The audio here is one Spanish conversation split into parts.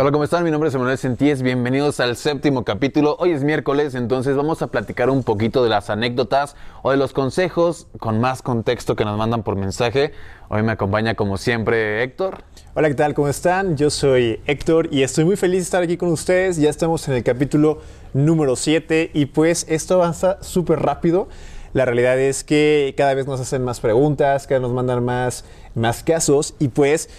Hola, ¿cómo están? Mi nombre es Emanuel Sentíes. Bienvenidos al séptimo capítulo. Hoy es miércoles, entonces vamos a platicar un poquito de las anécdotas o de los consejos con más contexto que nos mandan por mensaje. Hoy me acompaña, como siempre, Héctor. Hola, ¿qué tal? ¿Cómo están? Yo soy Héctor y estoy muy feliz de estar aquí con ustedes. Ya estamos en el capítulo número 7 y pues esto avanza súper rápido. La realidad es que cada vez nos hacen más preguntas, cada vez nos mandan más, más casos y pues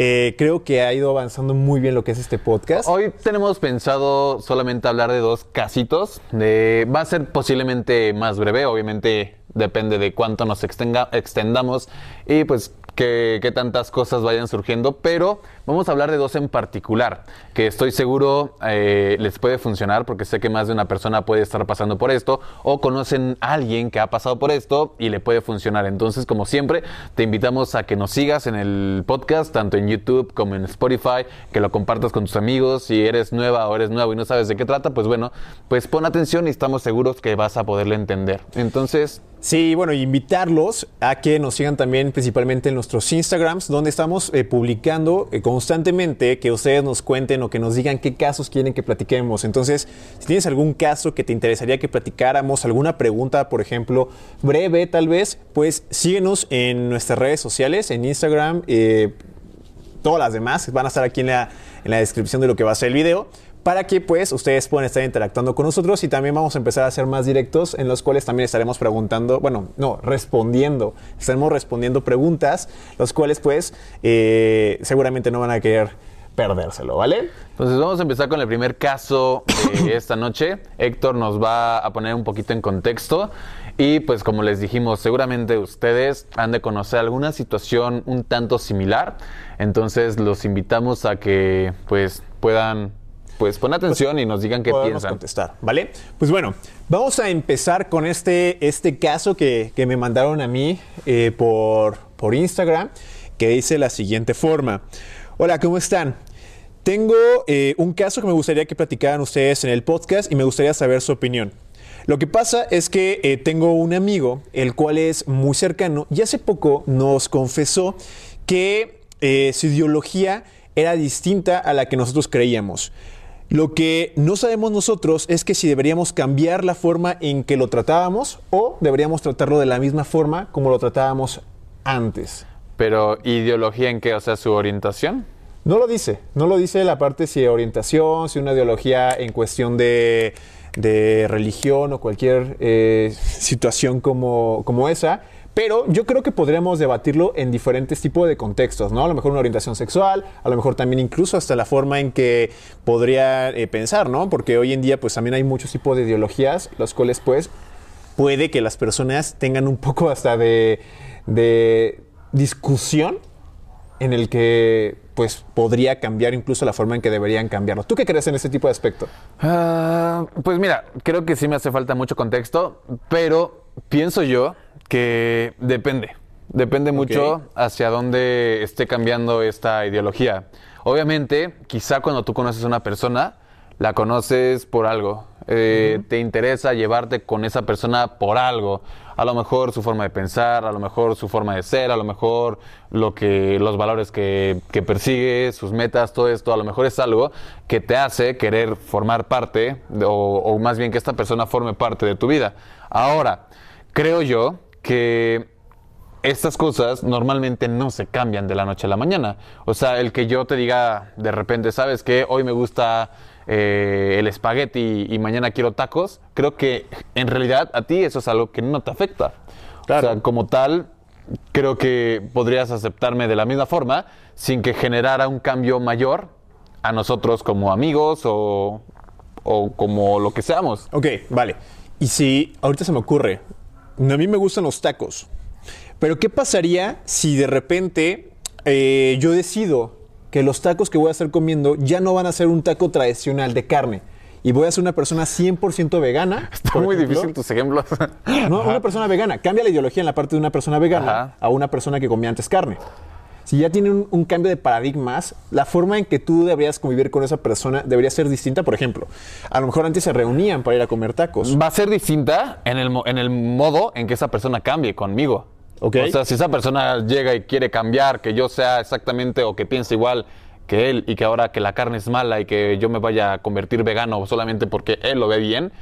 eh, creo que ha ido avanzando muy bien lo que es este podcast. Hoy tenemos pensado solamente hablar de dos casitos. De, va a ser posiblemente más breve, obviamente depende de cuánto nos extendamos y pues que, tantas cosas vayan surgiendo, pero vamos a hablar de dos en particular, que estoy seguro eh, les puede funcionar porque sé que más de una persona puede estar pasando por esto o conocen a alguien que ha pasado por esto y le puede funcionar. Entonces, como siempre, te invitamos a que nos sigas en el podcast, tanto en YouTube como en Spotify, que lo compartas con tus amigos. Si eres nueva o eres nuevo y no sabes de qué trata, pues bueno, pues pon atención y estamos seguros que vas a poderle entender. Entonces, Sí, bueno, invitarlos a que nos sigan también principalmente en nuestros Instagrams, donde estamos eh, publicando eh, constantemente que ustedes nos cuenten o que nos digan qué casos quieren que platiquemos. Entonces, si tienes algún caso que te interesaría que platicáramos, alguna pregunta, por ejemplo, breve tal vez, pues síguenos en nuestras redes sociales, en Instagram, eh, todas las demás van a estar aquí en la, en la descripción de lo que va a ser el video para que pues ustedes puedan estar interactuando con nosotros y también vamos a empezar a hacer más directos en los cuales también estaremos preguntando, bueno, no, respondiendo, estaremos respondiendo preguntas, los cuales pues eh, seguramente no van a querer perdérselo, ¿vale? Entonces vamos a empezar con el primer caso de esta noche. Héctor nos va a poner un poquito en contexto y pues como les dijimos, seguramente ustedes han de conocer alguna situación un tanto similar. Entonces los invitamos a que pues puedan pues pon atención y nos digan qué piensan. contestar, ¿vale? Pues bueno, vamos a empezar con este, este caso que, me mandaron a mí eh, por, por Instagram, que dice la siguiente forma. Hola, ¿cómo están? Tengo eh, un caso que me gustaría que platicaran ustedes en el podcast y me gustaría saber su opinión. Lo que pasa es que eh, tengo un amigo, el cual es muy cercano, y hace poco nos confesó que su ideología era distinta a la que nosotros creíamos. Lo que no sabemos nosotros es que si deberíamos cambiar la forma en que lo tratábamos o deberíamos tratarlo de la misma forma como lo tratábamos antes. Pero ideología en qué, o sea, su orientación. No lo dice, no lo dice la parte si orientación, si una ideología en cuestión de, religión o cualquier eh, situación como, como esa. Pero yo creo que podríamos debatirlo en diferentes tipos de contextos, ¿no? A lo mejor una orientación sexual, a lo mejor también incluso hasta la forma en que podría eh, pensar, ¿no? Porque hoy en día pues también hay muchos tipos de ideologías, los cuales pues puede que las personas tengan un poco hasta de, discusión en el que pues podría cambiar incluso la forma en que deberían cambiarlo. ¿Tú qué crees en ese tipo de aspecto? Ah, pues mira, creo que sí me hace falta mucho contexto, pero pienso yo que depende. Depende mucho hacia dónde esté cambiando esta ideología. Obviamente, quizá cuando tú conoces a una persona, la conoces por algo. Eh, te interesa llevarte con esa persona por algo. A lo mejor su forma de pensar, a lo mejor su forma de ser, a lo mejor lo que, los valores que, que persigue, sus metas, todo esto, a lo mejor es algo que te hace querer formar parte, o, o más bien que esta persona forme parte de tu vida. Ahora, creo yo que estas cosas normalmente no se cambian de la noche a la mañana. O sea, el que yo te diga de repente, ¿sabes qué? Hoy me gusta eh, el espagueti y mañana quiero tacos, creo que en realidad a ti eso es algo que no te afecta. O sea, como tal, creo que podrías aceptarme de la misma forma sin que generara un cambio mayor a nosotros como amigos o, o como lo que seamos. Ok, vale. Y si ahorita se me ocurre, a mí me gustan los tacos. Pero ¿qué pasaría si de repente eh, yo decido que los tacos que voy a estar comiendo ya no van a ser un taco tradicional de carne? Y voy a ser una persona 100% vegana. Está muy difícil tus ejemplos. No, una persona vegana. Cambia la ideología en la parte de una persona vegana a una persona que comía antes carne si ya tiene un, cambio de paradigmas, la forma en que tú deberías convivir con esa persona debería ser distinta. Por ejemplo, a lo mejor antes se reunían para ir a comer tacos. Va a ser distinta en el, en el modo en que esa persona cambie conmigo. O sea, si esa persona llega y quiere cambiar, que yo sea exactamente o que piense igual que él y que ahora que la carne es mala y que yo me vaya a convertir vegano solamente porque él lo ve bien,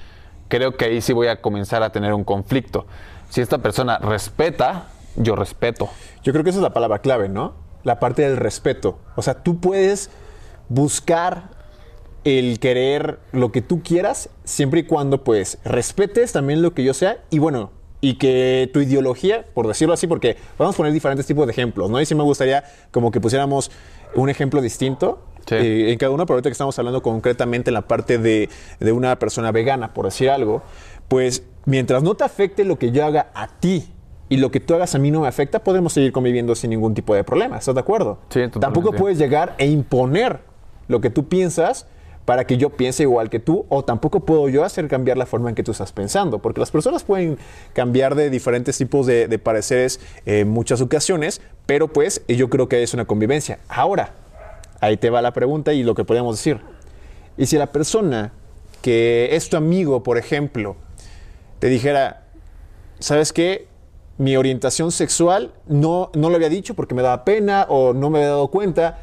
creo que ahí sí voy a comenzar a tener un conflicto. Si esta persona respeta, yo respeto. Yo creo que esa es la palabra clave, ¿no? La parte del respeto. O sea, tú puedes buscar el querer lo que tú quieras, siempre y cuando pues respetes también lo que yo sea y bueno, y que tu ideología, por decirlo así, porque vamos a poner diferentes tipos de ejemplos, ¿no? Y sí me gustaría como que pusiéramos un ejemplo distinto eh, en cada uno, pero ahorita que estamos hablando concretamente en la parte de, de una persona vegana, por decir algo, pues mientras no te afecte lo que yo haga a ti y lo que tú hagas a mí no me afecta, podemos seguir conviviendo sin ningún tipo de problema. ¿Estás de acuerdo? Sí, totalmente. Tampoco puedes llegar e imponer lo que tú piensas para que yo piense igual que tú, o tampoco puedo yo hacer cambiar la forma en que tú estás pensando, porque las personas pueden cambiar de diferentes tipos de, pareceres en muchas ocasiones, pero pues yo creo que es una convivencia. Ahora, ahí te va la pregunta y lo que podemos decir. Y si la persona que es tu amigo, por ejemplo, te dijera, ¿sabes qué? Mi orientación sexual no, no lo había dicho porque me daba pena o no me había dado cuenta,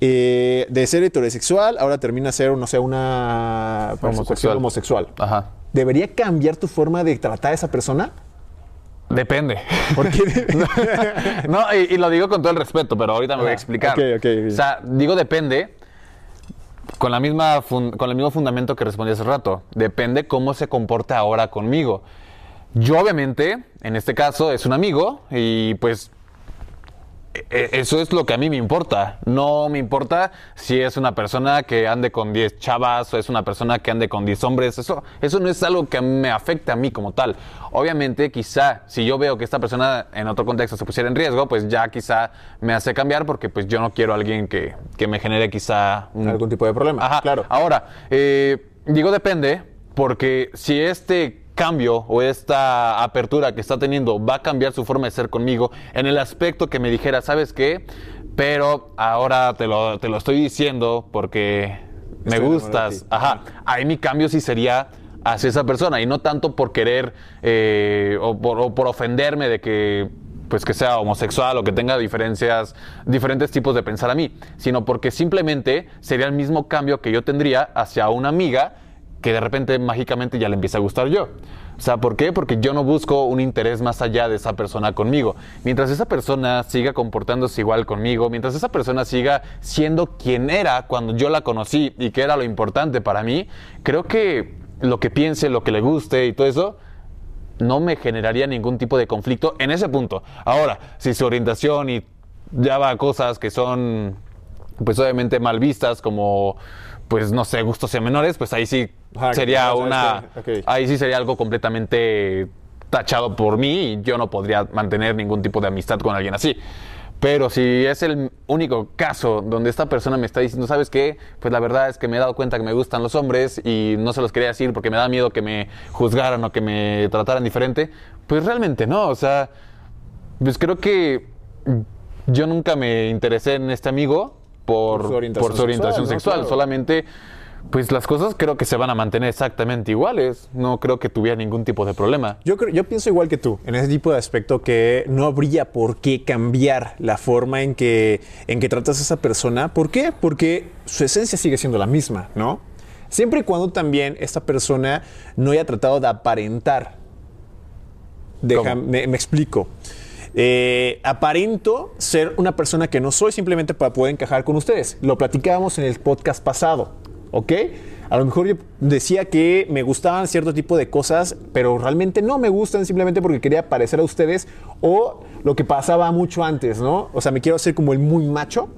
eh, de ser heterosexual, ahora termina a ser, no sé, una homosexual. homosexual. Ajá. ¿Debería cambiar tu forma de tratar a esa persona? Depende. ¿Por qué? no, y, lo digo con todo el respeto, pero ahorita me voy a explicar. O sea, digo depende con, la misma con el mismo fundamento que respondí hace rato. Depende cómo se comporta ahora conmigo. Yo obviamente, en este caso, es un amigo y pues e, eso es lo que a mí me importa. No me importa si es una persona que ande con 10 chavas o es una persona que ande con 10 hombres. Eso, eso no es algo que me afecte a mí como tal. Obviamente, quizá si yo veo que esta persona en otro contexto se pusiera en riesgo, pues ya quizá me hace cambiar porque pues yo no quiero a alguien que, que me genere quizá algún tipo de problema. Ajá, claro. Ahora, eh, digo depende porque si este cambio o esta apertura que está teniendo va a cambiar su forma de ser conmigo en el aspecto que me dijera, ¿sabes qué? Pero ahora te lo, te lo estoy diciendo porque me gustas. Ajá. Ahí mi cambio sí sería hacia esa persona y no tanto por querer eh, o, por, por ofenderme de que pues que sea homosexual o que tenga diferencias, diferentes tipos de pensar a mí, sino porque simplemente sería el mismo cambio que yo tendría hacia una amiga que de repente mágicamente ya le empieza a gustar yo. O sea, ¿por qué? Porque yo no busco un interés más allá de esa persona conmigo. Mientras esa persona siga comportándose igual conmigo, mientras esa persona siga siendo quien era cuando yo la conocí y que era lo importante para mí, creo que lo que piense, lo que le guste y todo eso, no me generaría ningún tipo de conflicto en ese punto. Ahora, si su orientación y ya va a cosas que son, pues obviamente mal vistas, como, pues no sé, gustos menores, pues ahí sí sería una. Ahí sí sería algo completamente tachado por mí y yo no podría mantener ningún tipo de amistad con alguien así. Pero si es el único caso donde esta persona me está diciendo, ¿sabes qué? Pues la verdad es que me he dado cuenta que me gustan los hombres y no se los quería decir porque me da miedo que me juzgaran o que me trataran diferente, pues realmente no. O sea, pues creo que yo nunca me interesé en este amigo por, por su orientación, sexual. Solamente pues las cosas creo que se van a mantener exactamente iguales. No creo que tuviera ningún tipo de problema. Yo, creo, yo pienso igual que tú, en ese tipo de aspecto que no habría por qué cambiar la forma en que, en que tratas a esa persona. ¿Por qué? Porque su esencia sigue siendo la misma, ¿no? Siempre y cuando también esta persona no haya tratado de aparentar. Déjame, me, explico. Eh, aparento ser una persona que no soy simplemente para poder encajar con ustedes. Lo platicábamos en el podcast pasado. ¿Ok? A lo mejor yo decía que me gustaban cierto tipo de cosas, pero realmente no me gustan simplemente porque quería parecer a ustedes o lo que pasaba mucho antes, ¿no? O sea, me quiero hacer como el muy macho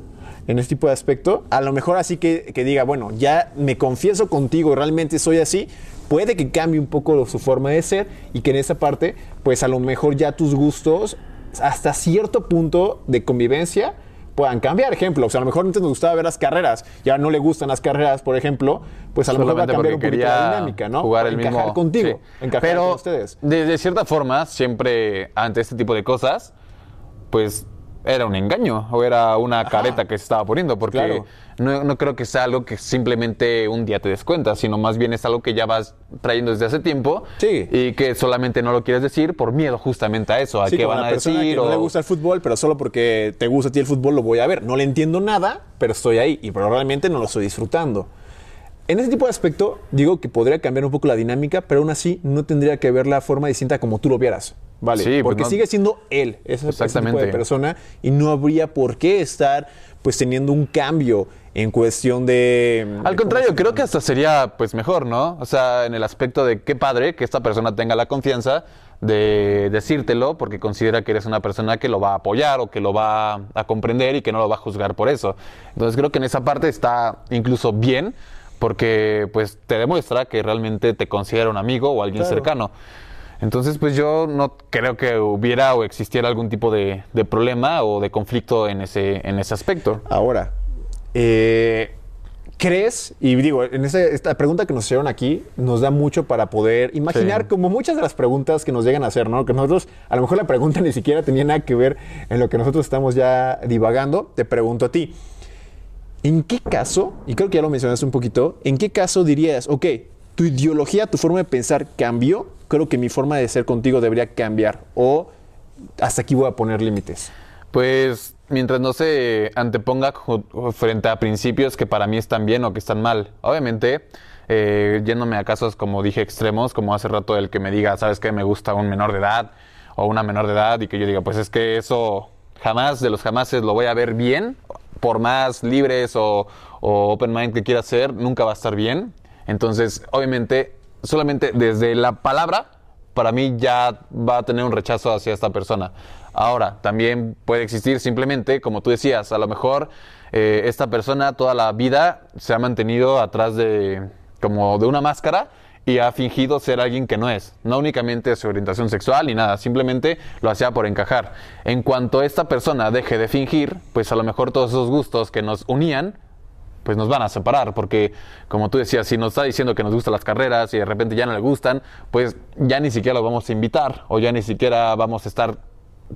en este tipo de aspecto. A lo mejor así que, que diga, bueno, ya me confieso contigo, realmente soy así. Puede que cambie un poco su forma de ser y que en esa parte, pues a lo mejor ya tus gustos hasta cierto punto de convivencia puedan cambiar. Ejemplo, o sea, a lo mejor antes nos gustaba ver las carreras, ya no le gustan las carreras, por ejemplo, pues a lo mejor va a cambiar un poquito la dinámica, ¿no? Jugar el encajar mismo, contigo, encajar Pero, con ustedes. De, de cierta forma, siempre ante este tipo de cosas, pues era un engaño o era una careta que se estaba poniendo, porque Claro. no, no creo que sea algo que simplemente un día te des cuenta, sino más bien es algo que ya vas trayendo desde hace tiempo Sí. y que solamente no lo quieres decir por miedo justamente a eso, a Sí, qué van a decir. que no o- le gusta el fútbol, pero solo porque te gusta a ti el fútbol lo voy a ver. No le entiendo nada, pero estoy ahí y probablemente no lo estoy disfrutando. En ese tipo de aspecto, digo que podría cambiar un poco la dinámica, pero aún así no tendría que ver la forma distinta como tú lo vieras. Vale, Sí, pues porque no- sigue siendo él, ese, ese tipo Exactamente. de persona, y no habría por qué estar pues teniendo un cambio en cuestión de... Al contrario, creo que hasta sería pues mejor, ¿no? O sea, en el aspecto de qué padre que esta persona tenga la confianza de decírtelo porque considera que eres una persona que lo va a apoyar o que lo va a comprender y que no lo va a juzgar por eso. Entonces creo que en esa parte está incluso bien porque pues te demuestra que realmente te considera un amigo o alguien Claro. cercano. Entonces, pues yo no creo que hubiera o existiera algún tipo de, de problema o de conflicto en ese, en ese aspecto. Ahora, eh, ¿crees? Y digo, en ese- esta pregunta que nos hicieron aquí nos da mucho para poder imaginar, Sí. como muchas de las preguntas que nos llegan a hacer, ¿no? Que nosotros, a lo mejor la pregunta ni siquiera tenía nada que ver en lo que nosotros estamos ya divagando. Te pregunto a ti, ¿en qué caso, y creo que ya lo mencionaste un poquito, ¿en qué caso dirías, ok, tu ideología, tu forma de pensar cambió? Creo que mi forma de ser contigo debería cambiar. O hasta aquí voy a poner límites. Pues mientras no se anteponga frente a principios que para mí están bien o que están mal. Obviamente, eh, yéndome a casos como dije extremos, como hace rato el que me diga, sabes que me gusta un menor de edad o una menor de edad y que yo diga, pues es que eso jamás de los jamases lo voy a ver bien, por más libres o, o open mind que quiera ser, nunca va a estar bien. Entonces, obviamente, solamente desde la palabra para mí ya va a tener un rechazo hacia esta persona. Ahora, también puede existir simplemente, como tú decías, a lo mejor eh, esta persona toda la vida se ha mantenido atrás de como de una máscara y ha fingido ser alguien que no es. No únicamente su orientación sexual ni nada, simplemente lo hacía por encajar. En cuanto esta persona deje de fingir, pues a lo mejor todos esos gustos que nos unían pues nos van a separar, porque como tú decías, si nos está diciendo que nos gustan las carreras y de repente ya no le gustan, pues ya ni siquiera lo vamos a invitar o ya ni siquiera vamos a estar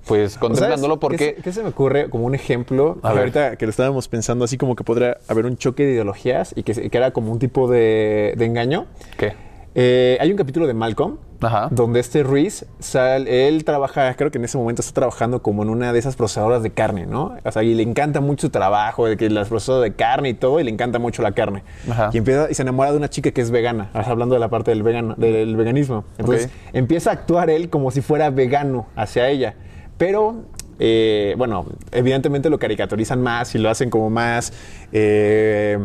pues contemplándolo porque... ¿Qué, se- qué se me ocurre como un ejemplo? A ver. ahorita que lo estábamos pensando así como que podría haber un choque de ideologías y que, era como un tipo de, de engaño. ¿Qué? Eh, hay un capítulo de Malcolm Ajá. donde este Reese, sal- él trabaja, creo que en ese momento está trabajando como en una de esas procesadoras de carne, ¿no? O sea, y le encanta mucho su trabajo, de que las procesadoras de carne y todo, y le encanta mucho la carne. Ajá. Y empieza y se enamora de una chica que es vegana, hablando de la parte del, vegano, del veganismo. Entonces empieza a actuar él como si fuera vegano hacia ella. Pero, eh, bueno, evidentemente lo caricaturizan más y lo hacen como más, eh,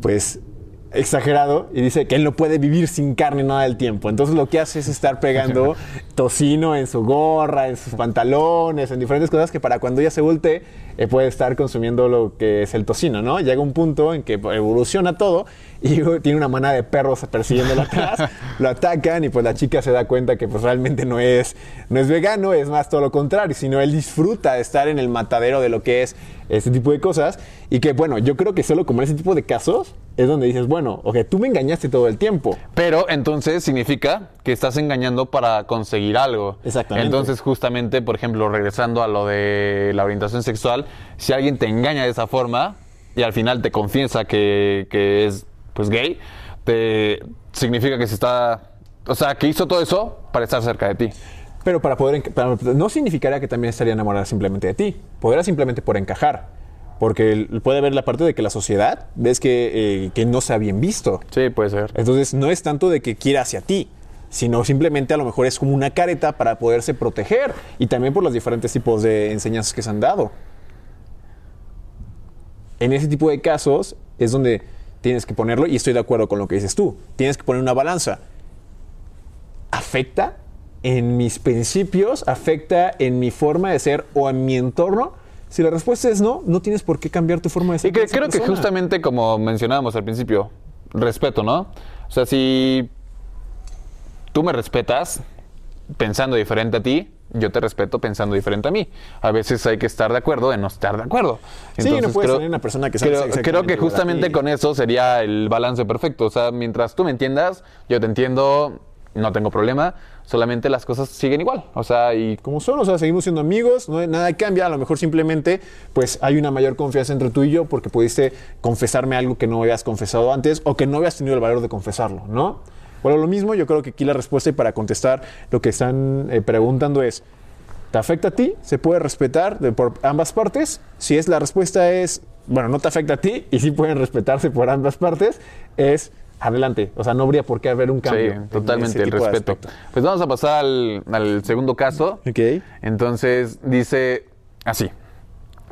pues, exagerado y dice que él no puede vivir sin carne nada del tiempo. Entonces lo que hace es estar pegando tocino en su gorra, en sus pantalones, en diferentes cosas que para cuando ella se voltee eh, puede estar consumiendo lo que es el tocino, ¿no? Llega un punto en que evoluciona todo y tiene una manada de perros persiguiéndolo atrás, lo atacan y pues la chica se da cuenta que pues realmente no es, no es vegano, es más todo lo contrario, sino él disfruta de estar en el matadero de lo que es este tipo de cosas y que bueno, yo creo que solo como en ese tipo de casos es donde dices, bueno, ok, tú me engañaste todo el tiempo. Pero entonces significa que estás engañando para conseguir algo. Exactamente. Entonces, justamente, por ejemplo, regresando a lo de la orientación sexual, si alguien te engaña de esa forma y al final te confiesa que, que es pues gay, te significa que se está. O sea, que hizo todo eso para estar cerca de ti. Pero para poder, para- no significaría que también estaría enamorada simplemente de ti. Podría simplemente por encajar. Porque puede haber la parte de que la sociedad ves que, eh, que no sea bien visto. Sí, puede ser. Entonces no es tanto de que quiera hacia ti, sino simplemente a lo mejor es como una careta para poderse proteger y también por los diferentes tipos de enseñanzas que se han dado. En ese tipo de casos es donde tienes que ponerlo y estoy de acuerdo con lo que dices tú. Tienes que poner una balanza. ¿Afecta en mis principios? ¿Afecta en mi forma de ser o en mi entorno? Si la respuesta es no, no tienes por qué cambiar tu forma de ser. Y que creo que justamente como mencionábamos al principio, respeto, ¿no? O sea, si tú me respetas pensando diferente a ti, yo te respeto pensando diferente a mí. A veces hay que estar de acuerdo en no estar de acuerdo. Sí, no puedes tener una persona que creo, creo que justamente con eso sería el balance perfecto. O sea, mientras tú me entiendas, yo te entiendo no tengo problema, solamente las cosas siguen igual, o sea, y como son, o sea, seguimos siendo amigos, no nada cambia, a lo mejor simplemente pues hay una mayor confianza entre tú y yo porque pudiste confesarme algo que no habías confesado antes o que no habías tenido el valor de confesarlo, ¿no? Bueno, lo mismo, yo creo que aquí la respuesta y para contestar lo que están eh, preguntando es, ¿te afecta a ti? ¿Se puede respetar por ambas partes? Si es la respuesta es, bueno, no te afecta a ti y sí pueden respetarse por ambas partes, es adelante. O sea, no habría por qué haber un cambio. Sí, totalmente, el respeto. Pues vamos a pasar al, al segundo caso. Ok. Entonces dice así.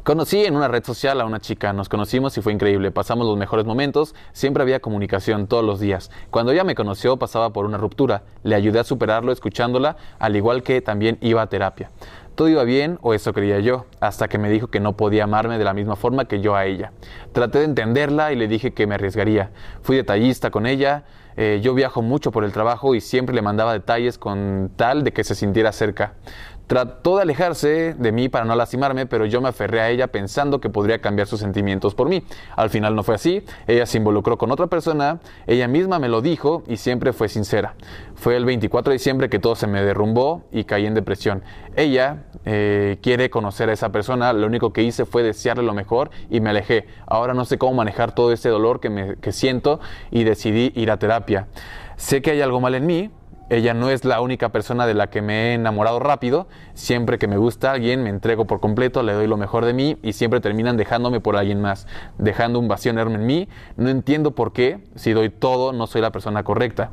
Conocí en una red social a una chica, nos conocimos y fue increíble, pasamos los mejores momentos, siempre había comunicación todos los días. Cuando ella me conoció pasaba por una ruptura, le ayudé a superarlo escuchándola, al igual que también iba a terapia. Todo iba bien, o eso creía yo, hasta que me dijo que no podía amarme de la misma forma que yo a ella. Traté de entenderla y le dije que me arriesgaría. Fui detallista con ella, eh, yo viajo mucho por el trabajo y siempre le mandaba detalles con tal de que se sintiera cerca. Trató de alejarse de mí para no lastimarme, pero yo me aferré a ella pensando que podría cambiar sus sentimientos por mí. Al final no fue así, ella se involucró con otra persona, ella misma me lo dijo y siempre fue sincera. Fue el 24 de diciembre que todo se me derrumbó y caí en depresión. Ella eh, quiere conocer a esa persona, lo único que hice fue desearle lo mejor y me alejé. Ahora no sé cómo manejar todo ese dolor que, me, que siento y decidí ir a terapia. Sé que hay algo mal en mí, ella no es la única persona de la que me he enamorado rápido. Siempre que me gusta alguien, me entrego por completo, le doy lo mejor de mí y siempre terminan dejándome por alguien más, dejando un vacío enorme en mí. No entiendo por qué, si doy todo, no soy la persona correcta.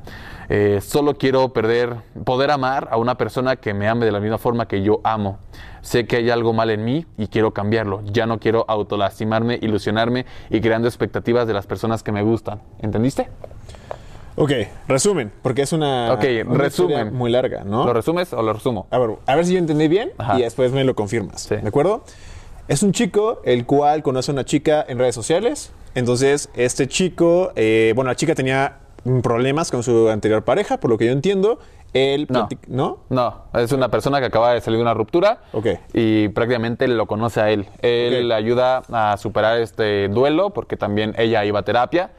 Eh, solo quiero perder, poder amar a una persona que me ame de la misma forma que yo amo. Sé que hay algo mal en mí y quiero cambiarlo. Ya no quiero autolastimarme, ilusionarme y creando expectativas de las personas que me gustan. ¿Entendiste? Ok, resumen, porque es una, Ok, una resumen. muy larga, ¿no? ¿Lo resumes o lo resumo? A ver, a ver si yo entendí bien Ajá. y después me lo confirmas. Sí. ¿De acuerdo? Es un chico el cual conoce a una chica en redes sociales. Entonces, este chico, eh, bueno, la chica tenía problemas con su anterior pareja, por lo que yo entiendo. Él No. ¿No? No, es una persona que acaba de salir de una ruptura Ok. y prácticamente lo conoce a él. Él Ok. le ayuda a superar este duelo porque también ella iba a terapia,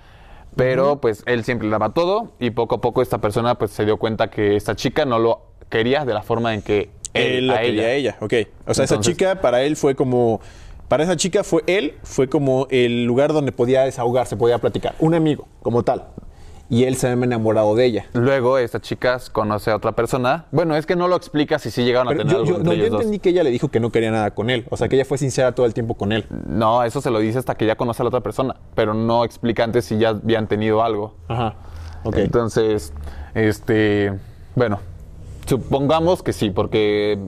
pero pues él siempre le daba todo y poco a poco esta persona pues se dio cuenta que esta chica no lo quería de la forma en que él, a quería ella. ella. Ok. O sea, esa Entonces- chica para él fue como. Para esa chica fue él, fue como el lugar donde podía desahogarse, podía platicar. Un amigo, como tal. Y él se había enamorado de ella. Luego esta chica conoce a otra persona. Bueno, es que no lo explica si sí llegaron a tener yo, algo yo- entre no, yo dos. entendí que ella le dijo que no quería nada con él. O sea, que ella fue sincera todo el tiempo con él. No, eso se lo dice hasta que ya conoce a la otra persona, pero no explica antes si ya habían tenido algo. Ajá. Ok. Entonces, este, bueno, supongamos que sí, porque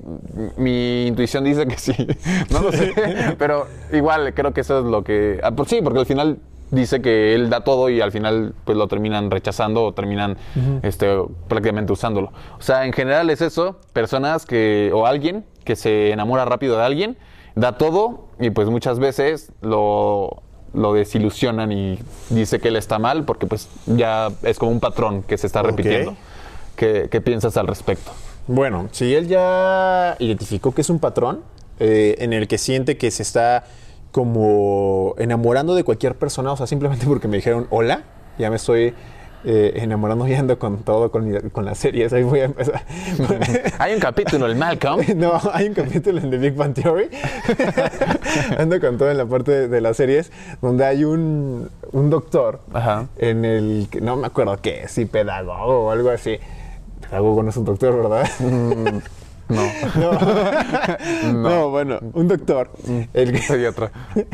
mi intuición dice que sí. No lo sé, pero igual creo que eso es lo que... ah, pues sí, porque al final dice que él da todo y al final pues lo terminan rechazando o terminan este, prácticamente usándolo. O sea, en general es eso, personas que, o alguien que se enamora rápido de alguien, da todo y pues muchas veces lo, lo desilusionan y dice que él está mal porque pues ya es como un patrón que se está Ok. repitiendo. ¿Qué, qué piensas al respecto? Bueno, si él ya identificó que es un patrón eh, en el que siente que se está como enamorando de cualquier persona, o sea, simplemente porque me dijeron hola, ya me estoy eh, enamorando y ando con todo, con, mi- con las series, ahí voy a empezar. Hay un capítulo, el Malcolm. No, hay un capítulo en The Big Bang Theory. Ando con todo en la parte de, de las series, donde hay un, un doctor Ajá. en el que no me acuerdo qué, si pedagogo o algo así. Pedagogo no es un doctor, ¿verdad? No, No. no, bueno, un doctor. El que- otro.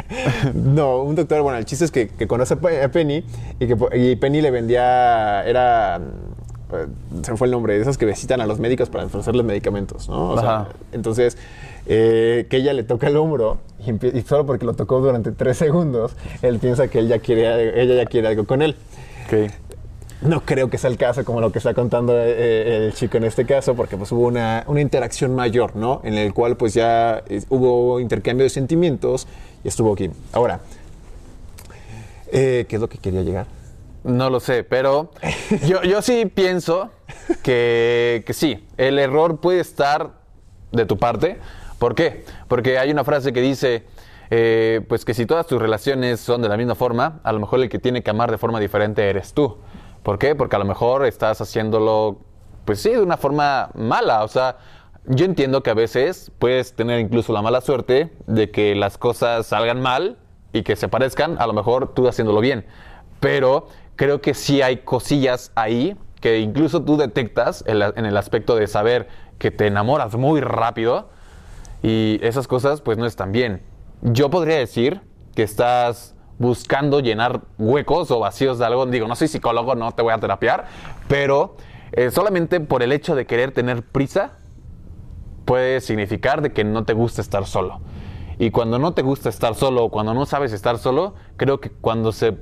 no, un doctor, bueno, el chiste es que, que conoce a Pe- a Penny y que y Penny le vendía, era, eh, se me fue el nombre, de esos que visitan a los médicos para ofrecerles medicamentos, ¿no? O sea, entonces, eh, que ella le toca el hombro y, solo porque lo tocó durante tres segundos, él piensa que él ya quiere, ella ya quiere algo con él. Ok. No creo que sea el caso como lo que está contando eh, el chico en este caso, porque pues hubo una, una interacción mayor, ¿no? En el cual pues ya eh, hubo intercambio de sentimientos y estuvo aquí. Ahora, eh, ¿qué es lo que quería llegar? No lo sé, pero yo, yo sí pienso que, que sí, el error puede estar de tu parte. ¿Por qué? Porque hay una frase que dice, eh, pues que si todas tus relaciones son de la misma forma, a lo mejor el que tiene que amar de forma diferente eres tú. ¿Por qué? Porque a lo mejor estás haciéndolo pues sí, de una forma mala. O sea, yo entiendo que a veces puedes tener incluso la mala suerte de que las cosas salgan mal y que se parezcan, a lo mejor tú haciéndolo bien. Pero creo que sí hay cosillas ahí que incluso tú detectas en, en el aspecto de saber que te enamoras muy rápido y esas cosas pues no están bien. Yo podría decir que estás buscando llenar huecos o vacíos de algo. Digo, no soy psicólogo, no te voy a terapiar, pero eh, solamente por el hecho de querer tener prisa puede significar de que no te gusta estar solo. Y cuando no te gusta estar solo o cuando no sabes estar solo, creo que cuando se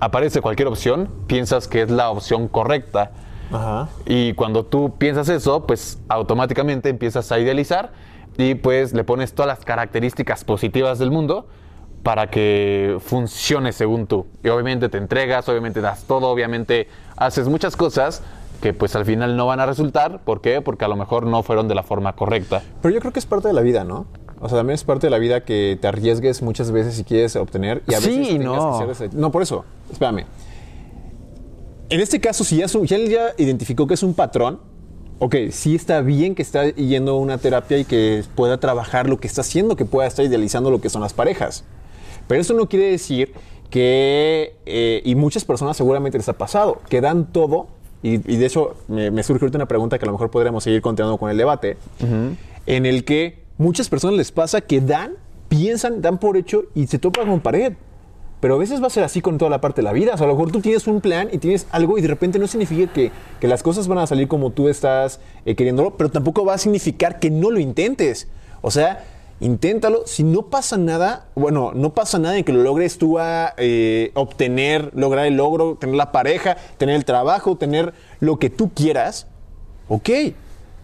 aparece cualquier opción, piensas que es la opción correcta. Y cuando tú piensas eso, pues automáticamente empiezas a idealizar y pues le pones todas las características positivas del mundo para que funcione según tú. Y obviamente te entregas, obviamente das todo, obviamente haces muchas cosas que pues al final no van a resultar. ¿Por qué? Porque a lo mejor no fueron de la forma correcta. Pero yo creo que es parte de la vida, ¿no? O sea, también es parte de la vida que te arriesgues muchas veces si quieres obtener y a veces sí, no. No, por eso. Espérame. En este caso, si ya, ya él ya identificó que es un patrón, ok, sí está bien que está yendo a una terapia y que pueda trabajar lo que está haciendo, que pueda estar idealizando lo que son las parejas. Pero eso no quiere decir que, eh, y muchas personas seguramente les ha pasado, que dan todo, y, de hecho me, surge ahorita una pregunta que a lo mejor podríamos seguir continuando con el debate, en el que muchas personas les pasa que dan, piensan, dan por hecho y se topan con pared. Pero a veces va a ser así con toda la parte de la vida. O sea, a lo mejor tú tienes un plan y tienes algo y de repente no significa que, las cosas van a salir como tú estás eh, queriéndolo, pero tampoco va a significar que no lo intentes. O sea, inténtalo. Si no pasa nada, bueno, no pasa nada en que lo logres tú a eh, obtener, lograr el logro, tener la pareja, tener el trabajo, tener lo que tú quieras. Ok,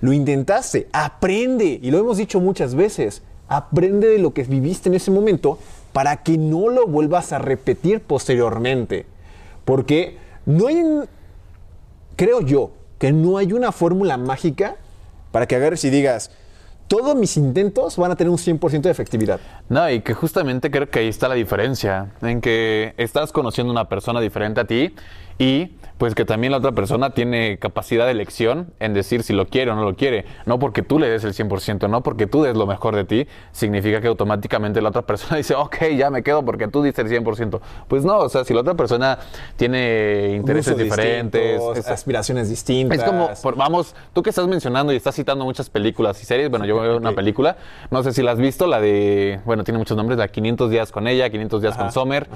lo intentaste, aprende. Y lo hemos dicho muchas veces. Aprende de lo que viviste en ese momento para que no lo vuelvas a repetir posteriormente. Porque no hay, creo yo, que no hay una fórmula mágica para que agarres y digas, todos mis intentos van a tener un 100% de efectividad. No, y que justamente creo que ahí está la diferencia, en que estás conociendo una persona diferente a ti y pues que también la otra persona tiene capacidad de elección en decir si lo quiere o no lo quiere. No porque tú le des el 100%, no porque tú des lo mejor de ti, significa que automáticamente la otra persona dice, ok, ya me quedo porque tú diste el 100%. Pues no, o sea, si la otra persona tiene intereses diferentes, aspiraciones distintas. Es como, vamos, tú que estás mencionando y estás citando muchas películas y series, bueno, yo veo una película, no sé si la has visto, la de, bueno, tiene muchos nombres, la 500 días con ella, 500 días con Sommer,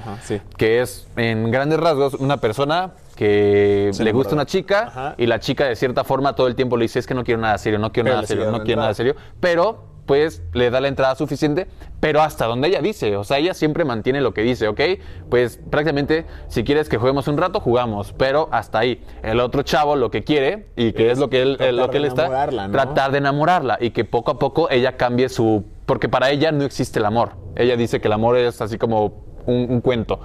que es en grandes rasgos una persona que le gusta una chica y la chica de cierta forma todo el tiempo le dice es que no quiero nada serio, no quiero nada serio, no quiero nada serio, pero pues le da la entrada suficiente, pero hasta donde ella dice, o sea, ella siempre mantiene lo que dice, ¿ok? Pues prácticamente si quieres que juguemos un rato, jugamos, pero hasta ahí. El otro chavo lo que quiere y que es, lo que él, lo que él está, tratar de enamorarla y que poco a poco ella cambie su, porque para ella no existe el amor. Ella dice que el amor es así como un, cuento.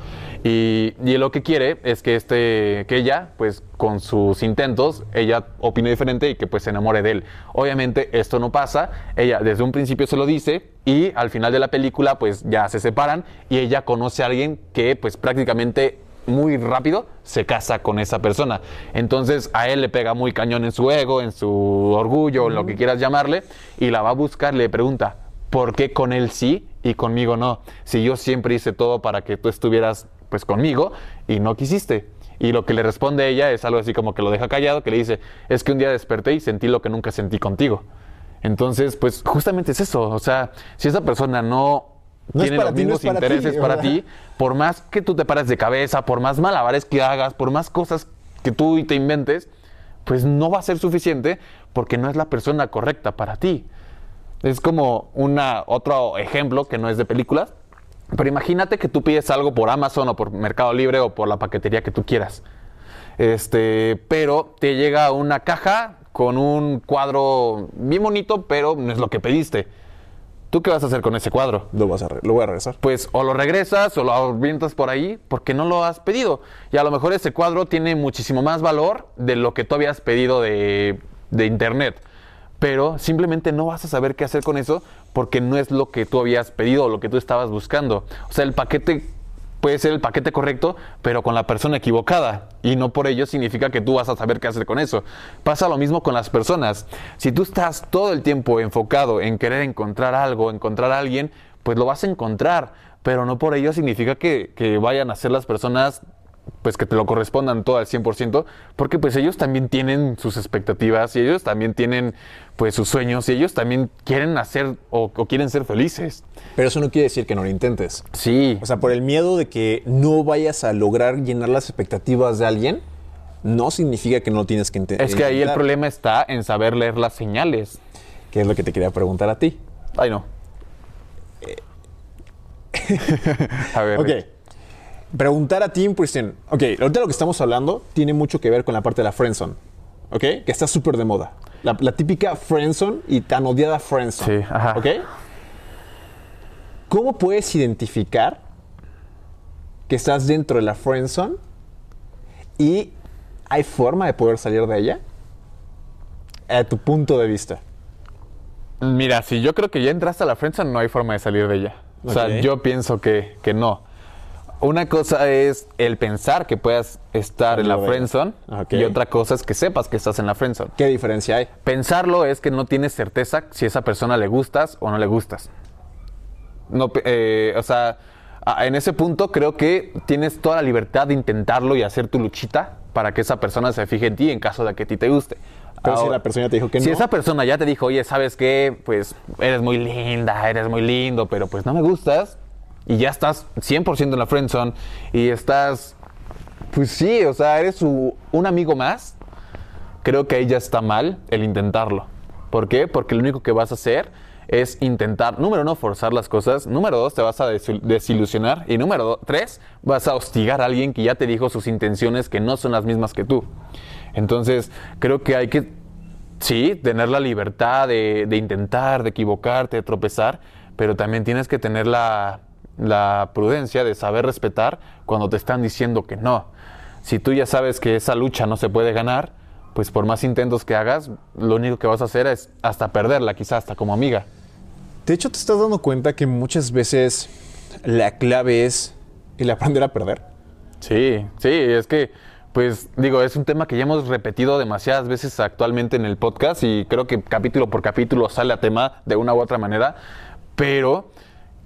Y, y, lo que quiere es que, este, que ella, pues con sus intentos, ella opine diferente y que pues se enamore de él. Obviamente esto no pasa, ella desde un principio se lo dice y al final de la película pues ya se separan y ella conoce a alguien que pues prácticamente muy rápido se casa con esa persona. Entonces a él le pega muy cañón en su ego, en su orgullo, en lo que quieras llamarle, y la va a buscar, le pregunta, ¿por qué con él sí y conmigo no? Si yo siempre hice todo para que tú estuvieras pues conmigo y no quisiste. Y lo que le responde ella es algo así como que lo deja callado, que le dice, es que un día desperté y sentí lo que nunca sentí contigo. Entonces, pues justamente es eso, o sea, si esa persona no, tiene los mismos intereses para ti, por más que tú te pares de cabeza, por más malabares que hagas, por más cosas que tú te inventes, pues no va a ser suficiente porque no es la persona correcta para ti. Es como una, otro ejemplo que no es de películas. Pero imagínate que tú pides algo por Amazon o por Mercado Libre o por la paquetería que tú quieras. Este, pero te llega una caja con un cuadro bien bonito, pero no es lo que pediste. ¿Tú qué vas a hacer con ese cuadro? Lo, vas a lo voy a regresar. Pues o lo regresas o lo avientas por ahí porque no lo has pedido. Y a lo mejor ese cuadro tiene muchísimo más valor de lo que tú habías pedido de, de internet pero simplemente no vas a saber qué hacer con eso porque no es lo que tú habías pedido lo que tú estabas buscando. O sea, el paquete puede ser el paquete correcto, pero con la persona equivocada. Y no por ello significa que tú vas a saber qué hacer con eso. Pasa lo mismo con las personas. Si tú estás todo el tiempo enfocado en querer encontrar algo, encontrar a alguien, pues lo vas a encontrar. Pero no por ello significa que, que vayan a ser las personas pues que te lo correspondan todo al 100%, porque pues ellos también tienen sus expectativas y ellos también tienen pues sus sueños y ellos también quieren hacer o, quieren ser felices. Pero eso no quiere decir que no lo intentes. Sí. O sea, por el miedo de que no vayas a lograr llenar las expectativas de alguien, no significa que no lo tienes que intentar. Es que ahí el problema está en saber leer las señales. ¿Qué es lo que te quería preguntar a ti? Ay, no. a ver. Ok preguntar a ti pues, ok, ahorita lo que estamos hablando tiene mucho que ver con la parte de la friendzone, ¿ok? Que está súper de moda. La, típica friendzone y tan odiada friendzone, sí, ajá. ¿ok? ¿Cómo puedes identificar que estás dentro de la friendzone y hay forma de poder salir de ella? A tu punto de vista. Mira, si yo creo que ya entraste a la friendzone, no hay forma de salir de ella. O sea, yo pienso que, que no una cosa es el pensar que puedas estar en la friendzone y otra cosa es que sepas que estás en la friendzone. ¿Qué diferencia hay? Pensarlo es que no tienes certeza si a esa persona le gustas o no le gustas. No, eh, o sea, en ese punto creo que tienes toda la libertad de intentarlo y hacer tu luchita para que esa persona se fije en ti en caso de que a ti te guste. Pero si la persona te dijo que no. Si esa persona ya te dijo, oye, ¿sabes qué? Pues eres muy linda, eres muy lindo, pero pues no me gustas y ya estás 100% en la friendzone y estás, pues sí, o sea, eres un amigo más, creo que ahí ya está mal el intentarlo. ¿Por qué? Porque lo único que vas a hacer es intentar, número uno, forzar las cosas, número dos, te vas a desilusionar y número tres, vas a hostigar a alguien que ya te dijo sus intenciones que no son las mismas que tú. Entonces, creo que hay que, sí, tener la libertad de, de intentar, de equivocarte, de tropezar, pero también tienes que tener la, la prudencia de saber respetar cuando te están diciendo que no. Si tú ya sabes que esa lucha no se puede ganar, pues por más intentos que hagas, lo único que vas a hacer es hasta perderla, quizás hasta como amiga. De hecho, te estás dando cuenta que muchas veces la clave es el aprender a perder. Sí, sí, es que, pues digo, es un tema que ya hemos repetido demasiadas veces actualmente en el podcast y creo que capítulo por capítulo sale a tema de una u otra manera, pero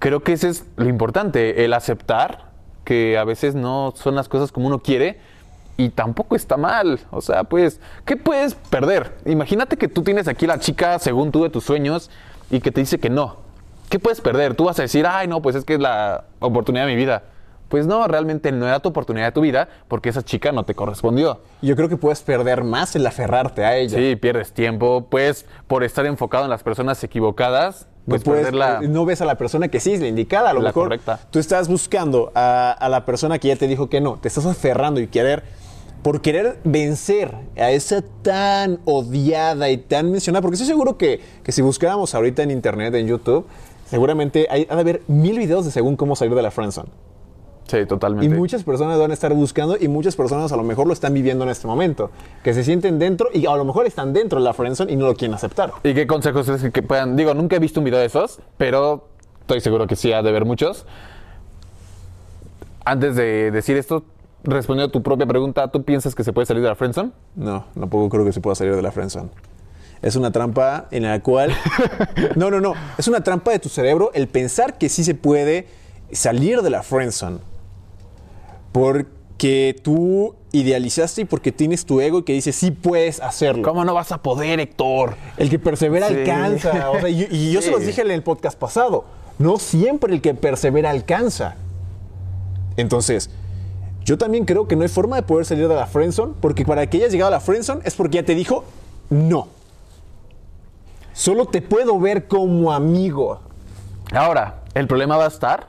creo que ese es lo importante, el aceptar que a veces no son las cosas como uno quiere y tampoco está mal. O sea, pues, ¿qué puedes perder? Imagínate que tú tienes aquí la chica según tú de tus sueños y que te dice que no. ¿Qué puedes perder? Tú vas a decir, ay, no, pues es que es la oportunidad de mi vida. Pues no, realmente no era tu oportunidad de tu vida porque esa chica no te correspondió. Yo creo que puedes perder más el aferrarte a ella. Sí, pierdes tiempo, pues por estar enfocado en las personas equivocadas, pues no, no ves a la persona que sí es la indicada. A lo mejor correcta. tú estás buscando a, la persona que ya te dijo que no. Te estás aferrando y querer, por querer vencer a esa tan odiada y tan mencionada. Porque estoy seguro que, que si buscáramos ahorita en internet, en YouTube, seguramente hay, ha de haber mil videos de según cómo salir de la friendzone. Sí, totalmente. Y muchas personas van a estar buscando y muchas personas a lo mejor lo están viviendo en este momento. Que se sienten dentro y a lo mejor están dentro de la friendzone y no lo quieren aceptar. ¿Y qué consejos es que puedan? Digo, nunca he visto un video de esos, pero estoy seguro que sí ha de ver muchos. Antes de decir esto, respondiendo a tu propia pregunta, ¿tú piensas que se puede salir de la friendzone? No, no puedo creo que se pueda salir de la friendzone. Es una trampa en la cual... no, no, no. Es una trampa de tu cerebro el pensar que sí se puede salir de la friendzone porque tú idealizaste y porque tienes tu ego y que dice, sí puedes hacerlo. ¿Cómo no vas a poder, Héctor? El que persevera alcanza. y, yo se los dije en el podcast pasado. No siempre el que persevera alcanza. Entonces, yo también creo que no hay forma de poder salir de la friendzone, porque para que hayas llegado a la friendzone es porque ya te dijo no. Solo te puedo ver como amigo. Ahora, el problema va a estar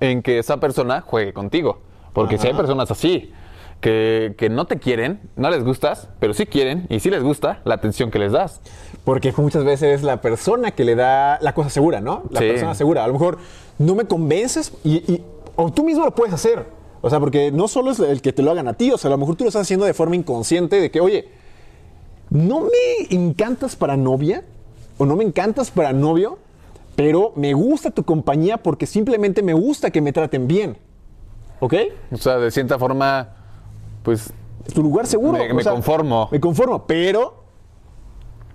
en que esa persona juegue contigo. Porque si hay personas así, que, no te quieren, no les gustas, pero sí quieren y sí les gusta la atención que les das. Porque muchas veces es la persona que le da la cosa segura, ¿no? La persona segura. A lo mejor no me convences y, o tú mismo lo puedes hacer. O sea, porque no solo es el que te lo hagan a ti, o sea, a lo mejor tú lo estás haciendo de forma inconsciente de que, oye, no me encantas para novia o no me encantas para novio, pero me gusta tu compañía porque simplemente me gusta que me traten bien. ¿Ok? O sea, de cierta forma, pues Es tu lugar seguro. Me- o me sea, conformo. Me conformo, pero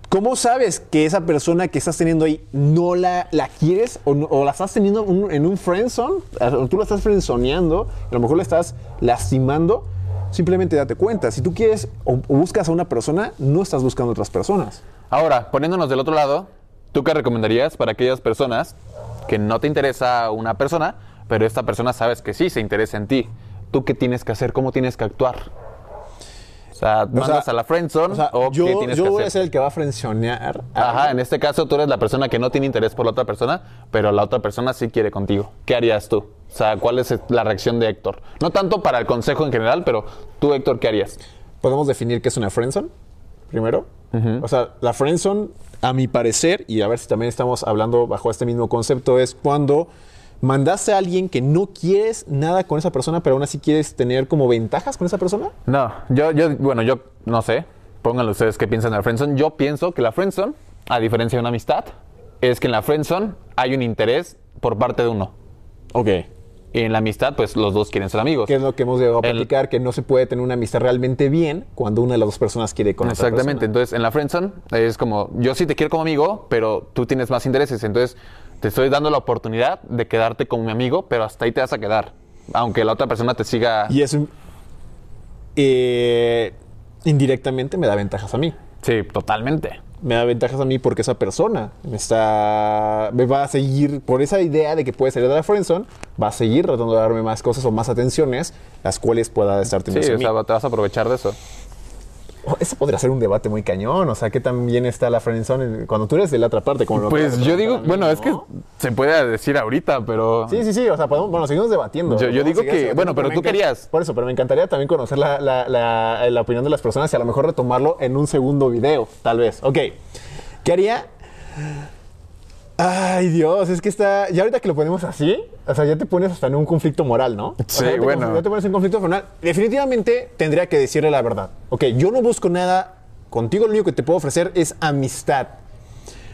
¿cómo sabes que esa persona que estás teniendo ahí no la, la quieres o, no- o la estás teniendo un- en un friendzone? O tú la estás friendzoneando, a lo mejor la estás lastimando. Simplemente date cuenta. Si tú quieres o, o buscas a una persona, no estás buscando a otras personas. Ahora, poniéndonos del otro lado, ¿tú qué recomendarías para aquellas personas que no te interesa una persona, pero esta persona sabes que sí se interesa en ti? ¿Tú qué tienes que hacer? ¿Cómo tienes que actuar? O sea, ¿mandas a la friendzone O sea, o yo, qué tienes yo que voy a hacer? ser el que va a frenzonear. a- Ajá, en este caso tú eres la persona que no tiene interés por la otra persona, pero la otra persona sí quiere contigo. ¿Qué harías tú? O sea, ¿cuál es la reacción de Héctor? No tanto para el consejo en general, pero tú, Héctor, ¿qué harías? ¿Podemos definir qué es una friendzone? Primero. O sea, la friendzone, a mi parecer, y a ver si también estamos hablando bajo este mismo concepto, es cuando mandaste a alguien que no quieres nada con esa persona, pero aún así quieres tener como ventajas con esa persona. No, yo, yo, bueno, yo no sé. Pónganlo ustedes qué piensan de la friendzone. Yo pienso que la friendzone, a diferencia de una amistad, es que en la friendzone hay un interés por parte de uno. Ok. Y en la amistad, pues los dos quieren ser amigos. Que es lo que hemos llegado a platicar, que no se puede tener una amistad realmente bien cuando una de las dos personas quiere con otra Exactamente. persona. Entonces, en la friendzone es como, yo sí te quiero como amigo, pero tú tienes más intereses. Entonces, te estoy dando la oportunidad de quedarte como mi amigo, pero hasta ahí te vas a quedar. Aunque la otra persona te siga... Y eso eh, indirectamente me da ventajas a mí. Sí, totalmente. me da ventajas a mí porque esa persona me está me va a seguir por esa idea de que puede salir de la friendzone va a seguir tratando de darme más cosas o más atenciones las cuales pueda estar Sí, teniendo o hacia mí. sea, te vas a aprovechar de eso. Oh, eso podría ser un debate muy cañón o sea que también está la friendzone en- cuando tú eres de la otra parte como lo Pues yo digo, bueno, es que se puede decir ahorita, pero... Sí, sí, sí, o sea, podemos, bueno, seguimos debatiendo. Yo- digo que- bueno, pero tú querías. Por eso, pero me encantaría también conocer la, la- la- la opinión de las personas y a lo mejor retomarlo en un segundo video, tal vez. Ok, ¿qué haría? Ay, Dios, es que está. Ya ahorita que lo ponemos así, o sea, ya te pones hasta en un conflicto moral, ¿no? O sea, Sí, ya bueno. Ya te pones en un conflicto moral. Definitivamente tendría que decirle la verdad. Ok, yo no busco nada contigo, lo único que te puedo ofrecer es amistad.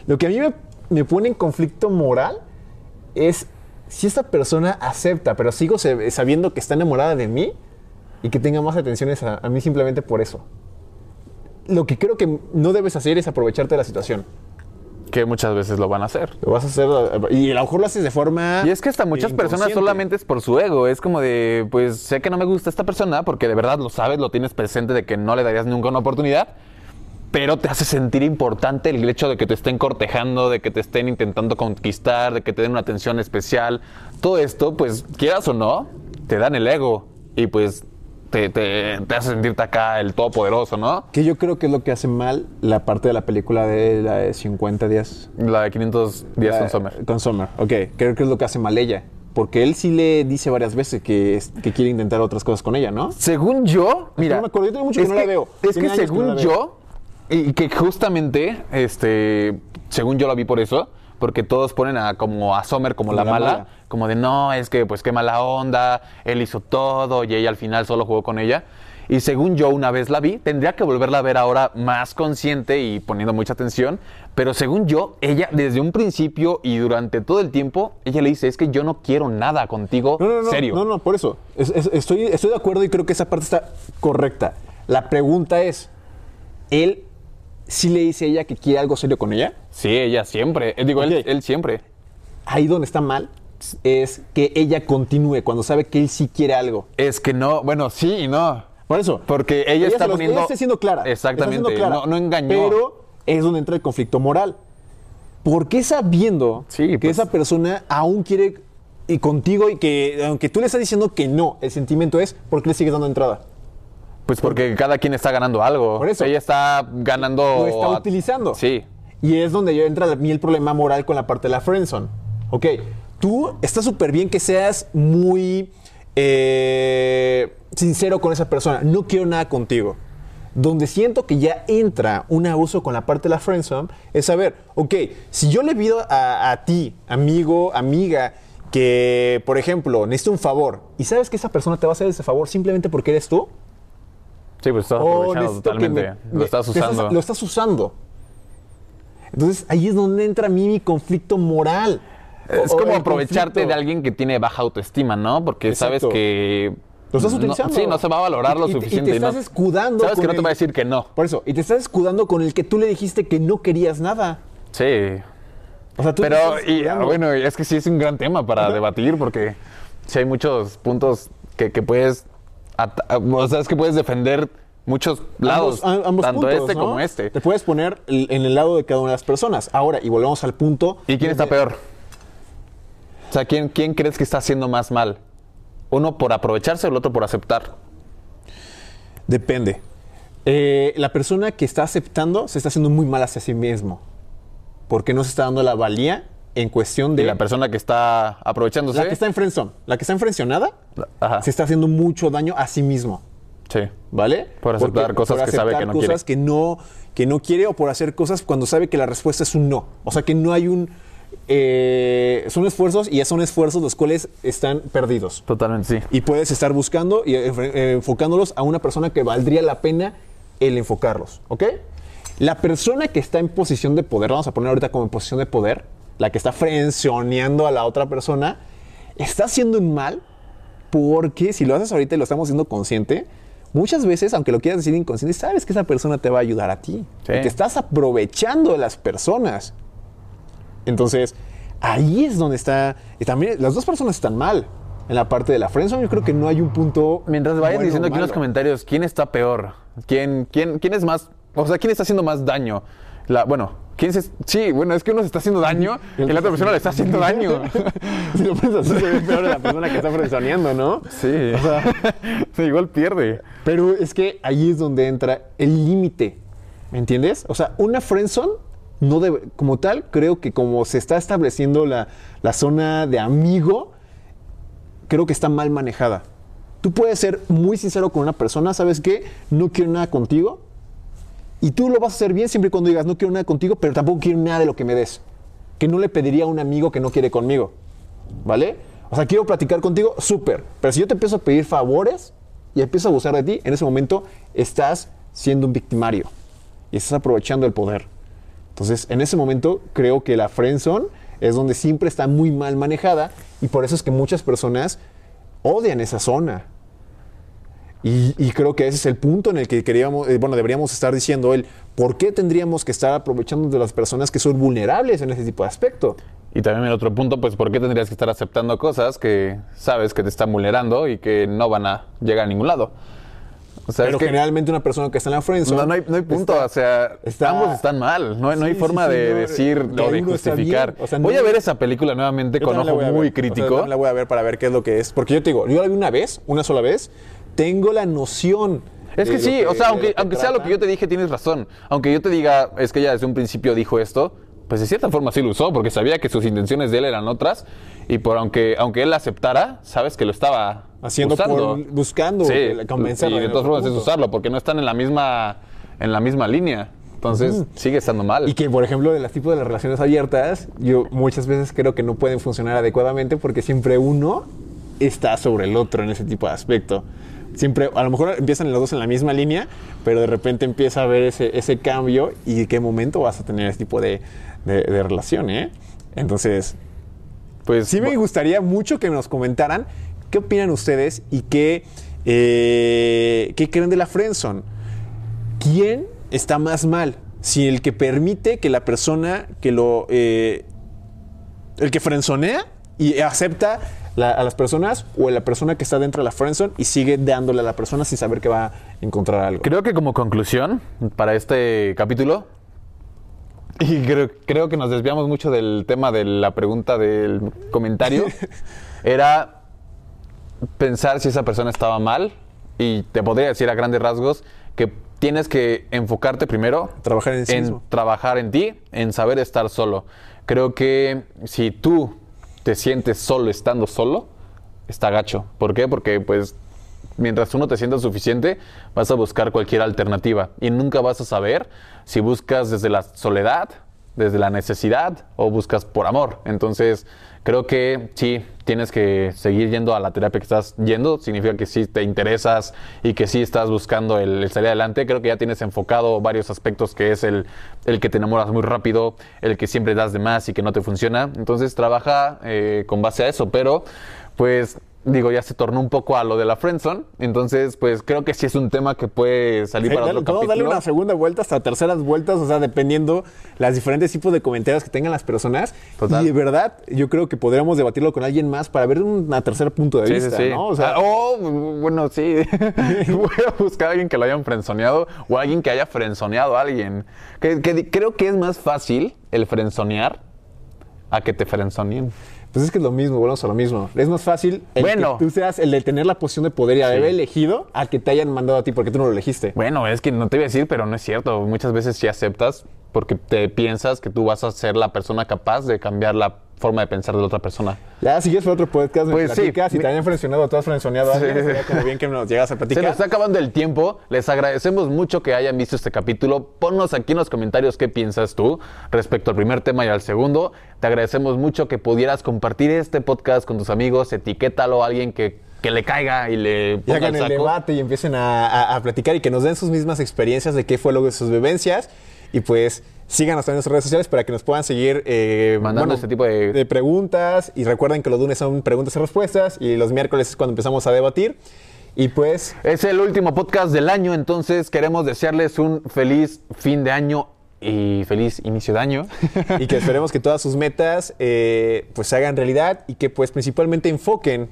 Lo que a mí me, me pone en conflicto moral es si esta persona acepta, pero sigo sabiendo que está enamorada de mí y que tenga más atenciones a, a mí simplemente por eso. Lo que creo que no debes hacer es aprovecharte de la situación. Que muchas veces lo van a hacer. Lo vas a hacer y a lo mejor lo haces de forma. Y es que hasta muchas personas solamente es por su ego. Es como de, pues sé que no me gusta esta persona porque de verdad lo sabes, lo tienes presente de que no le darías nunca una oportunidad. Pero te hace sentir importante el hecho de que te estén cortejando, de que te estén intentando conquistar, de que te den una atención especial. Todo esto, pues quieras o no, te dan el ego. Y pues te, te, te hace sentirte acá el todopoderoso, ¿no? Que yo creo que es lo que hace mal la parte de la película de la de 50 días. La de 500 días La- con Summer. Con Summer, ok. Creo que es lo que hace mal ella. Porque él sí le dice varias veces que, que quiere intentar otras cosas con ella, ¿no? Según yo, mira. no me acuerdo, yo tengo mucho que no la veo. Es Tiene que años que no según yo, y que justamente, este, según yo la vi por eso, porque todos ponen a como a Sommer como, Como la, la mala, mala. como de no, es que pues qué mala onda, él hizo todo y ella al final solo jugó con ella. Y según yo una vez la vi, tendría que volverla a ver ahora más consciente y poniendo mucha atención, pero según yo, ella desde un principio y durante todo el tiempo, ella le dice, es que yo no quiero nada contigo, No, no, no. serio. No, no, por eso. Es- es- estoy, estoy de acuerdo y creo que esa parte está correcta. La pregunta es: ¿él sí le dice ella que quiere algo serio con ella? Sí, ella siempre, eh, digo, él, Ok. él siempre. Ahí donde está mal es que ella continúe cuando sabe que él sí quiere algo. Es que no, bueno, sí y no. Por eso. Porque ella, está poniendo. ella está siendo clara. Exactamente. Siendo clara. No, no engañó. Pero es donde entra el conflicto moral. ¿Por qué sabiendo Sí, que pues. esa persona aún quiere y contigo y que aunque tú le estás diciendo que no, el sentimiento es ¿por qué le sigues dando entrada? Pues porque cada quien está ganando algo. Por eso. Ella está ganando. Lo está utilizando. Sí. Y es donde yo entra a mí el problema moral con la parte de la friendzone. Ok, tú está súper bien que seas muy eh, sincero con esa persona. No quiero nada contigo. Donde siento que ya entra un abuso con la parte de la friendzone es saber, ok, si yo le pido a, a ti, amigo, amiga, que, por ejemplo, necesito un favor y sabes que esa persona te va a hacer ese favor simplemente porque eres tú, Sí, pues estás o aprovechando totalmente. me- lo estás usando. lo estás usando. Entonces ahí es donde entra a mí mi conflicto moral. Es o como aprovecharte conflicto. de alguien que tiene baja autoestima, ¿no? Porque sabes que... Lo estás no- utilizando. sí, no se va a valorar lo Y- y te- suficiente. Y te no- estás escudando. Sabes que no te va a decir que no. Por eso, y te estás escudando con el que tú le dijiste que no querías nada. Sí. O sea, tú Pero, estás y, bueno, es que sí es un gran tema para Ajá. debatir porque sí hay muchos puntos que, que puedes... O sea, es que puedes defender muchos lados. Ambos, tanto puntos, este ¿no? como este. Te puedes poner en el lado de cada una de las personas. Ahora, y volvemos al punto. ¿Y quién está de- peor? O sea, ¿quién, ¿quién crees que está haciendo más mal? ¿Uno por aprovecharse o el otro por aceptar? Depende. Eh, la persona que está aceptando se está haciendo muy mal hacia sí mismo. Porque no se está dando la valía en cuestión Y de. la persona que está aprovechándose... la que está en friendzone, la que está en frencionada, Ajá. se está haciendo mucho daño a sí mismo. Sí. ¿Vale? Por aceptar cosas que sabe que no cosas que no, que no quiere o por hacer cosas cuando sabe que la respuesta es un no. O sea, que no hay un... eh, son esfuerzos y ya son esfuerzos los cuales están perdidos. Totalmente, sí. Y puedes estar buscando y eh, enfocándolos a una persona que valdría la pena el enfocarlos, ¿ok? La persona que está en posición de poder, vamos a poner ahorita como en posición de poder, la que está frencioneando a la otra persona, está haciendo un mal porque si lo haces ahorita y lo estamos haciendo consciente, muchas veces, aunque lo quieras decir inconsciente, sabes que esa persona te va a ayudar a ti. Sí. Y te estás aprovechando de las personas. Entonces, ahí es donde está. Y también las dos personas están mal. En la parte de la friendzone, yo creo que no hay un punto. Mientras vayan bueno diciendo aquí en los comentarios quién está peor, quién, quién, quién es más, o sea, quién está haciendo más daño. La, bueno, quién se, sí, bueno, es que uno se está haciendo daño y la otra persona le está haciendo daño. si lo piensas así, se ve peor de la persona que está frenzoneando, ¿no? Sí, Sí, igual pierde. Pero es que ahí es donde entra el límite. ¿Me entiendes? O sea, una friendzone no debe, como tal, creo que como se está estableciendo la, la zona de amigo, creo que está mal manejada. Tú puedes ser muy sincero con una persona, ¿sabes qué? No quiero nada contigo. Y tú lo vas a hacer bien siempre cuando digas, no quiero nada contigo, pero tampoco quiero nada de lo que me des. Que no le pediría a un amigo que no quiere conmigo. ¿Vale? O sea, quiero platicar contigo, súper. Pero si yo te empiezo a pedir favores y empiezo a abusar de ti, en ese momento estás siendo un victimario. Y estás aprovechando el poder. Entonces, en ese momento, creo que la friendzone es donde siempre está muy mal manejada. Y por eso es que muchas personas odian esa zona. Y, y creo que ese es el punto en el que queríamos, eh, bueno, deberíamos estar diciendo él, ¿por qué tendríamos que estar aprovechando de las personas que son vulnerables en ese tipo de aspecto? Y también el otro punto, pues, ¿por qué tendrías que estar aceptando cosas que sabes que te están vulnerando y que no van a llegar a ningún lado? O sea, Pero es que generalmente una persona que está en la friendzone... no, no hay, no hay punto, está- o sea, está- ambos están mal, no, hay- no hay Sí, forma sí, sí, de no, decir o de justificar. o sea, Voy a ver esa película nuevamente con ojo muy ver. O sea, crítico. la voy a ver para ver qué es lo que es. Porque yo te digo, yo la vi una vez, una sola vez, tengo la noción. Es que sí, lo o sea, aunque, que aunque sea lo que yo te dije, tienes razón. Aunque yo te diga, es que ella desde un principio dijo esto, pues de cierta forma sí lo usó, porque sabía que sus intenciones de él eran otras. Y por aunque, aunque él la aceptara, sabes que lo estaba Haciendo usando. por- buscando sí, convencerla Y de todas formas es usarlo, porque no están en la misma, en la misma línea. Entonces sigue estando mal. Y que, por ejemplo, de las tipos de las relaciones abiertas, yo muchas veces creo que no pueden funcionar adecuadamente porque siempre uno está sobre el otro en ese tipo de aspecto. Siempre, a lo mejor empiezan los dos en la misma línea, pero de repente empieza a haber ese, ese cambio y qué momento vas a tener ese tipo de, de- de relación, ¿eh? Entonces, pues Sí me gustaría mucho que nos comentaran qué opinan ustedes y qué, eh, qué creen de la friendzone. ¿Quién está más mal? Si el que permite que la persona que lo... eh, el que frenzonea y acepta la- a las personas o la persona que está dentro de la friendzone y sigue dándole a la persona sin saber que va a encontrar algo. Creo que como conclusión para este capítulo, y creo, creo que nos desviamos mucho del tema de la pregunta del comentario, era pensar si esa persona estaba mal y te podría decir a grandes rasgos que tienes que enfocarte primero Trabajar en sí en mismo. trabajar en ti, en saber estar solo. Creo que si tú te sientes solo estando solo, está gacho. ¿Por qué? Porque pues mientras tú no te sientas suficiente, vas a buscar cualquier alternativa y nunca vas a saber si buscas desde la soledad desde la necesidad o buscas por amor. Entonces, creo que sí, tienes que seguir yendo a la terapia que estás yendo. Significa que sí te interesas y que sí estás buscando el, salir adelante. Creo que ya tienes enfocado varios aspectos, que es el, el, que te enamoras muy rápido, el que siempre das de más y que no te funciona. Entonces, trabaja eh, con base a eso. Pero, pues digo, ya se tornó un poco a lo de la friendzone. Entonces, pues creo que sí es un tema que puede salir para otro capítulo. darle una segunda vuelta hasta terceras vueltas, o sea, dependiendo las diferentes tipos de comentarios que tengan las personas. Y de verdad, yo creo que podríamos debatirlo con alguien más para ver un tercer punto de vista, ¿no? O sea, ah, oh, bueno, sí. Voy a buscar a alguien que lo hayan frenzoneado o alguien que haya frenzoneado a alguien. Que, creo que es más fácil el frenzonear a que te frenzoneen. Pues es que es lo mismo, volvemos a lo mismo. Es más fácil el bueno. que tú seas el de tener la posición de poder y haber elegido a que te hayan mandado a ti porque tú no lo elegiste. Bueno, es que no te voy a decir, pero no es cierto. Muchas veces sí aceptas porque te piensas que tú vas a ser la persona capaz de cambiar la forma de pensar de la otra persona. Ya, si quieres para otro podcast, me pues platicas, sí. si te han frencionado, tú has frencionado a sería como bien que nos llegas a platicar. Se nos está acabando el tiempo. Les agradecemos mucho que hayan visto este capítulo. Ponnos aquí en los comentarios qué piensas tú respecto al primer tema y al segundo. Te agradecemos mucho que pudieras compartir este podcast con tus amigos, etiquétalo a alguien que que le caiga y le ponga y hagan el, debate y empiecen a, a, platicar y que nos den sus mismas experiencias de qué fue lo de sus vivencias y pues síganos también en nuestras redes sociales para que nos puedan seguir eh, mandando este tipo de... preguntas. Y recuerden que los lunes son preguntas y respuestas y los miércoles es cuando empezamos a debatir. Y pues... Es el último podcast del año, entonces queremos desearles un feliz fin de año y feliz inicio de año. y que esperemos que todas sus metas eh, pues se hagan realidad y que pues principalmente enfoquen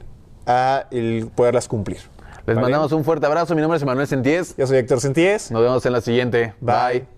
a el poderlas cumplir. Les mandamos un fuerte abrazo. Mi nombre es Manuel Sentíes. Yo soy Héctor Sentíes. Nos vemos en la siguiente. Bye.